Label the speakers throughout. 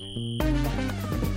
Speaker 1: うん。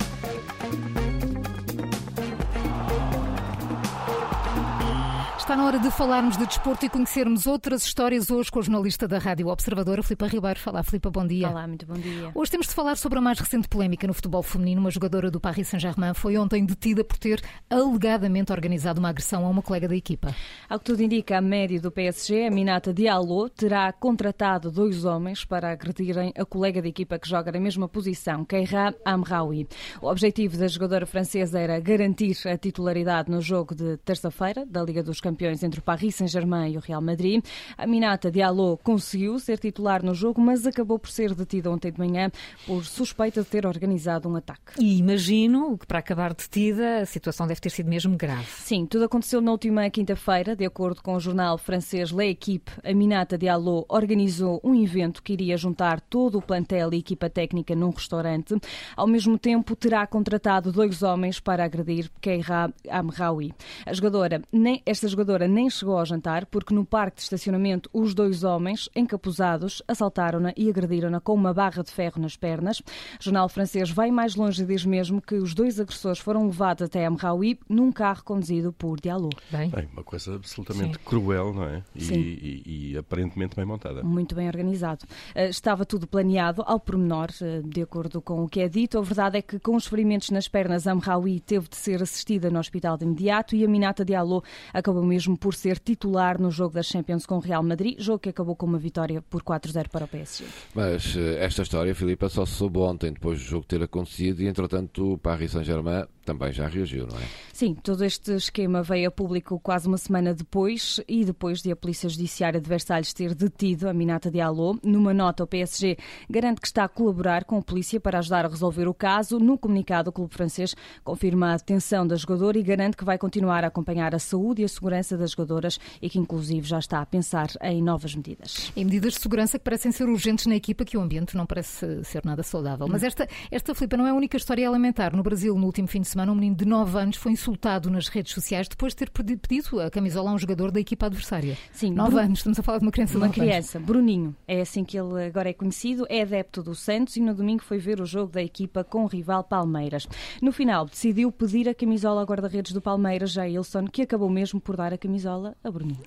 Speaker 1: Está na hora de falarmos de desporto e conhecermos outras histórias hoje com a jornalista da Rádio Observadora, Filipa Ribeiro. Fala, Filipa, bom dia.
Speaker 2: Olá, muito bom dia.
Speaker 1: Hoje temos de falar sobre a mais recente polémica no futebol feminino. Uma jogadora do Paris Saint-Germain foi ontem detida por ter alegadamente organizado uma agressão a uma colega da equipa.
Speaker 2: Ao que tudo indica, a média do PSG, a Minata Diallo, terá contratado dois homens para agredirem a colega da equipa que joga na mesma posição, Keira Amraoui. O objetivo da jogadora francesa era garantir a titularidade no jogo de terça-feira da Liga dos Campeões campeões entre o Paris Saint-Germain e o Real Madrid. A Minata Diallo conseguiu ser titular no jogo, mas acabou por ser detida ontem de manhã por suspeita de ter organizado um ataque.
Speaker 1: E imagino que para acabar detida a situação deve ter sido mesmo grave.
Speaker 2: Sim, tudo aconteceu na última quinta-feira, de acordo com o jornal francês L'Equipe. A Minata Diallo organizou um evento que iria juntar todo o plantel e equipa técnica num restaurante. Ao mesmo tempo, terá contratado dois homens para agredir Keira Amraoui. A jogadora, nem, esta jogadora jogadora nem chegou ao jantar porque no parque de estacionamento os dois homens, encapuzados, assaltaram-na e agrediram-na com uma barra de ferro nas pernas. O jornal francês vai mais longe e diz mesmo que os dois agressores foram levados até Amraoui num carro conduzido por Diallo.
Speaker 3: Bem, bem uma coisa absolutamente Sim. cruel, não é? E, e, e, aparentemente bem montada.
Speaker 2: Muito bem organizado. Uh, estava tudo planeado ao pormenor, uh, de acordo com o que é dito. A verdade é que com os ferimentos nas pernas, Amraoui teve de ser assistida no hospital de imediato e a Minata Diallo acabou mesmo mesmo por ser titular no jogo da Champions com o Real Madrid, jogo que acabou com uma vitória por 4-0 para o PSG.
Speaker 4: Mas eh, esta história, Filipe, só se soube ontem, depois do jogo ter acontecido, e entretanto o Paris Saint-Germain também já reagiu, não é?
Speaker 2: Sim, todo este esquema veio a público quase uma semana depois e depois de a Polícia Judiciária de Versalhes ter detido a Minata Diallo. Numa nota, o PSG garante que está a colaborar com a polícia para ajudar a resolver o caso. No comunicado, o clube francês confirma a detenção da jogadora e garante que vai continuar a acompanhar a saúde e a segurança das jogadoras e que, inclusive, já está a pensar em novas medidas.
Speaker 1: Em medidas de segurança que parecem ser urgentes na equipa, que o ambiente não parece ser nada saudável. Mas esta, esta Filipe, não é a única história a lamentar. No Brasil, no último fim de semana, semana, um menino de 9 anos foi insultado nas redes sociais depois de ter pedido a camisola a um jogador da equipa adversária.
Speaker 2: Sim,
Speaker 1: 9 Bru... anos, estamos a falar de uma criança
Speaker 2: de Uma criança, anos. Bruninho, é assim que ele agora é conhecido, é adepto do Santos e no domingo foi ver o jogo da equipa com o rival Palmeiras. No final, decidiu pedir a camisola ao guarda-redes do Palmeiras, Jailson, que acabou mesmo por dar a camisola a Bruninho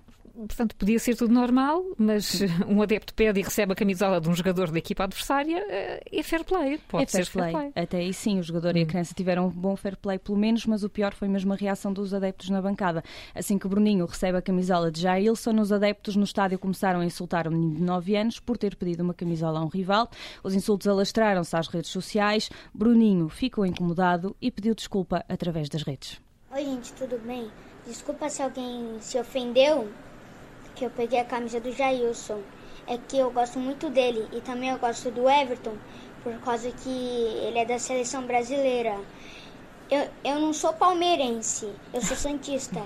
Speaker 1: portanto, podia ser tudo normal, mas um adepto pede e recebe a camisola de um jogador da equipa adversária, eh, é fair play. Pode
Speaker 2: é
Speaker 1: ser
Speaker 2: fair play. Até aí sim, o jogador hum. e a hum. criança tiveram um bom fair play, pelo menos, mas o pior foi mesmo a reação dos adeptos na bancada. Assim que Bruninho recebe a camisola de Jailson, os adeptos no estádio começaram a insultar o menino de 9 anos por ter pedido uma camisola a um rival. Os insultos alastraram-se às redes sociais. Bruninho ficou incomodado e pediu desculpa através das redes.
Speaker 5: Oi, gente, tudo bem? Desculpa se alguém se ofendeu que eu peguei a camisa do Jailson é que eu gosto muito dele e também eu gosto do Everton por causa que ele é da seleção brasileira. Eu, eu não sou palmeirense, eu sou santista.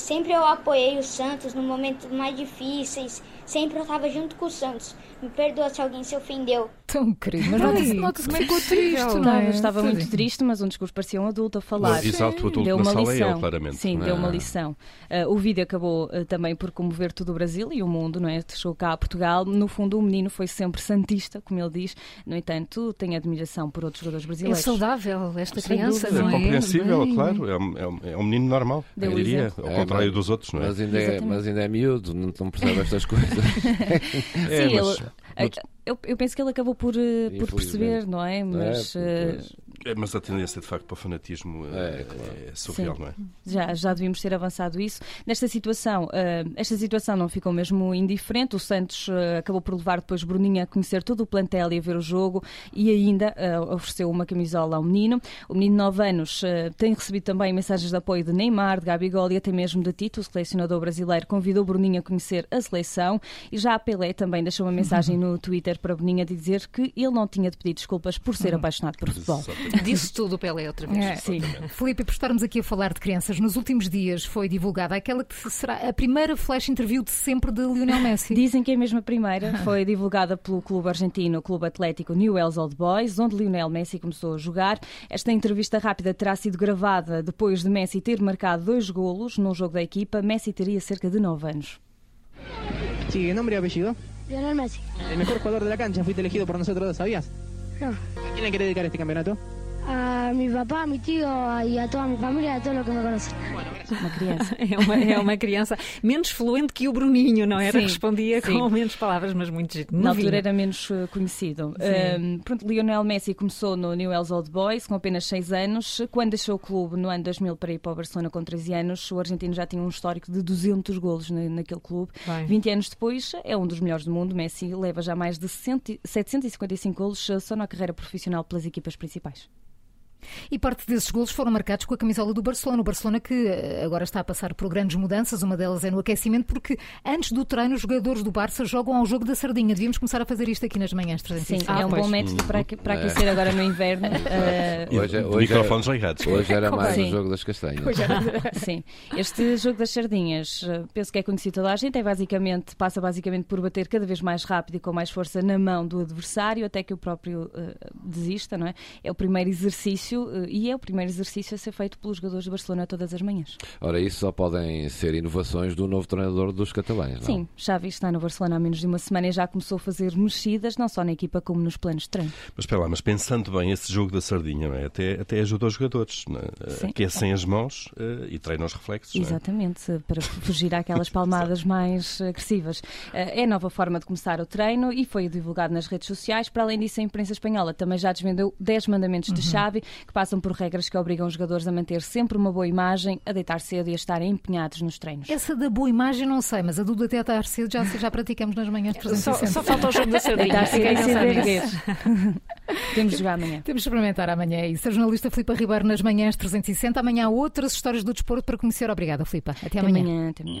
Speaker 5: Sempre eu apoiei o Santos no momentos mais difíceis, sempre eu estava junto com o Santos. Me perdoa se alguém se ofendeu.
Speaker 1: Tão querido. Mas nota-se nota que ficou triste,
Speaker 2: não é? Estava muito triste, mas um discusso parecia um adulto a falar.
Speaker 3: Exato, o adulto deu uma lição. É ele, claramente.
Speaker 2: Sim, deu uma lição. Uh, o vídeo acabou uh, também por comover todo o Brasil e o mundo, não é? Deixou cá a Portugal. No fundo, o menino foi sempre santista, como ele diz. No entanto, tem admiração por outros jogadores brasileiros.
Speaker 1: É saudável esta criança, não
Speaker 3: é? É compreensível, bem, claro. É um, é, um, é menino normal, eu diria. Ao contrário é, dos outros, não é?
Speaker 4: Mas ainda é, mas ainda é miúdo, não, não percebe estas coisas.
Speaker 2: é, Sim, mas, ele, eu, eu, penso que ele acabou por, eh, por perceber, não é? Mas, é,
Speaker 3: é, mas a tendência, de facto, para o fanatismo é, é, claro. é surreal, Sim. não é?
Speaker 2: Já, já devíamos ter avançado isso. Nesta situação, uh, esta situação não ficou mesmo indiferente. O Santos uh, acabou por levar depois Bruninho a conhecer todo o plantel e a ver o jogo e ainda uh, ofereceu uma camisola ao menino. O menino de 9 anos tem recebido também mensagens de apoio de Neymar, de Gabigol e até mesmo de Tito, o selecionador brasileiro, convidou Bruninho a conhecer a seleção e já a Pelé também deixou uma mensagem no Twitter para Bruninho a dizer que ele não tinha de pedir desculpas por ser uhum. apaixonado por futebol.
Speaker 1: Disse tudo o Pelé outra vez.
Speaker 2: É, sim.
Speaker 1: Filipe, por estarmos aqui a falar de crianças, nos últimos dias foi divulgada aquela que será a primeira flash interview de sempre de Lionel Messi.
Speaker 2: Dizem que é mesmo a primeira. Foi divulgada pelo clube argentino, o Clube Atlético Newell's Old Boys, onde Lionel Messi começou a jogar. Esta entrevista rápida terá sido gravada depois de Messi ter marcado dois golos num jogo da equipa. Messi teria cerca de 9 anos.
Speaker 6: Sí, nombre y apellido.
Speaker 7: Lionel Messi.
Speaker 6: El mejor jugador de la cancha, fuiste elegido por nosotros dos, ¿sabías? No.
Speaker 7: ¿A quién le quiere dedicar este campeonato?
Speaker 6: A mi papá, a mi tío y a toda mi familia, a todos los que me conocen.
Speaker 2: Uma criança.
Speaker 8: É uma, é uma criança menos fluente que o Bruninho, não era?
Speaker 2: Sim,
Speaker 8: Respondia
Speaker 2: sim.
Speaker 8: com menos palavras, mas muito giro.
Speaker 2: Na altura era menos eh, conhecido. Um, pronto, Lionel Messi começou no Newell's Old Boys com apenas 6 anos. Quando deixou o clube no ano 2000 para ir para o Barcelona com 13 anos, o argentino já tinha um histórico de 200 golos na, naquele clube.
Speaker 8: Bem.
Speaker 2: 20 anos depois, é um dos melhores do mundo. Messi leva já mais de 100 755 golos só na carreira profissional pelas equipas principais.
Speaker 1: E parte desses golos foram marcados com a camisola do Barcelona. O Barcelona que eh, agora está a passar por grandes mudanças, uma delas é no aquecimento, porque antes do treino os jogadores do Barça jogam ao jogo da sardinha. Devíamos começar a fazer isto aqui nas manhãs
Speaker 2: Sim,
Speaker 1: 360.
Speaker 2: é um
Speaker 8: pois.
Speaker 2: bom método para, para aquecer agora no inverno.
Speaker 3: E
Speaker 4: Hoje é- hoje é-
Speaker 3: microfones ligados.
Speaker 4: Hoje era mais
Speaker 2: Sim.
Speaker 4: o jogo das castanhas.
Speaker 2: Sim, este jogo das sardinhas, eh, penso que é conhecido toda a gente, é basicamente, passa basicamente por bater cada vez mais rápido e com mais força na mão do adversário até que o próprio eh, desista, não é? É o primeiro exercício eh, e é o primeiro exercício a ser feito pelos jogadores de Barcelona todas as manhãs.
Speaker 4: Ora, isso só podem ser inovações do novo treinador dos catalães, não?
Speaker 2: Sim, Xavi está no Barcelona há menos de uma semana e já começou a fazer mexidas, não só na equipa como nos planos de treino.
Speaker 3: Mas espera lá, mas pensando bem, esse jogo da sardinha é? até, até ajuda os jogadores. É? Aquecem as mãos eh, e treinam os reflexos. não é?
Speaker 2: Exatamente, para fugir àquelas palmadas mais agressivas. Eh, É a nova forma de começar o treino e foi divulgado nas redes sociais. Para além disso, a imprensa espanhola também já desvendou 10 mandamentos de Xavi, que passam por regras que obrigam os jogadores a manter sempre uma boa imagem, a deitar cedo e a estarem empenhados nos treinos.
Speaker 1: Essa da boa imagem não sei, mas a do até estar cedo já, já praticamos nas manhãs
Speaker 8: Só,
Speaker 1: 360.
Speaker 8: só falta o jogo da sardinha.
Speaker 2: Deitar. Temos de jogar amanhã.
Speaker 1: Temos de experimentar amanhã é isso. A jornalista Filipa Ribeiro nas manhãs 360. Amanhã há outras histórias do desporto para conhecer. Obrigada, Filipa. Até,
Speaker 2: Até
Speaker 1: amanhã.
Speaker 2: amanhã. Até amanhã.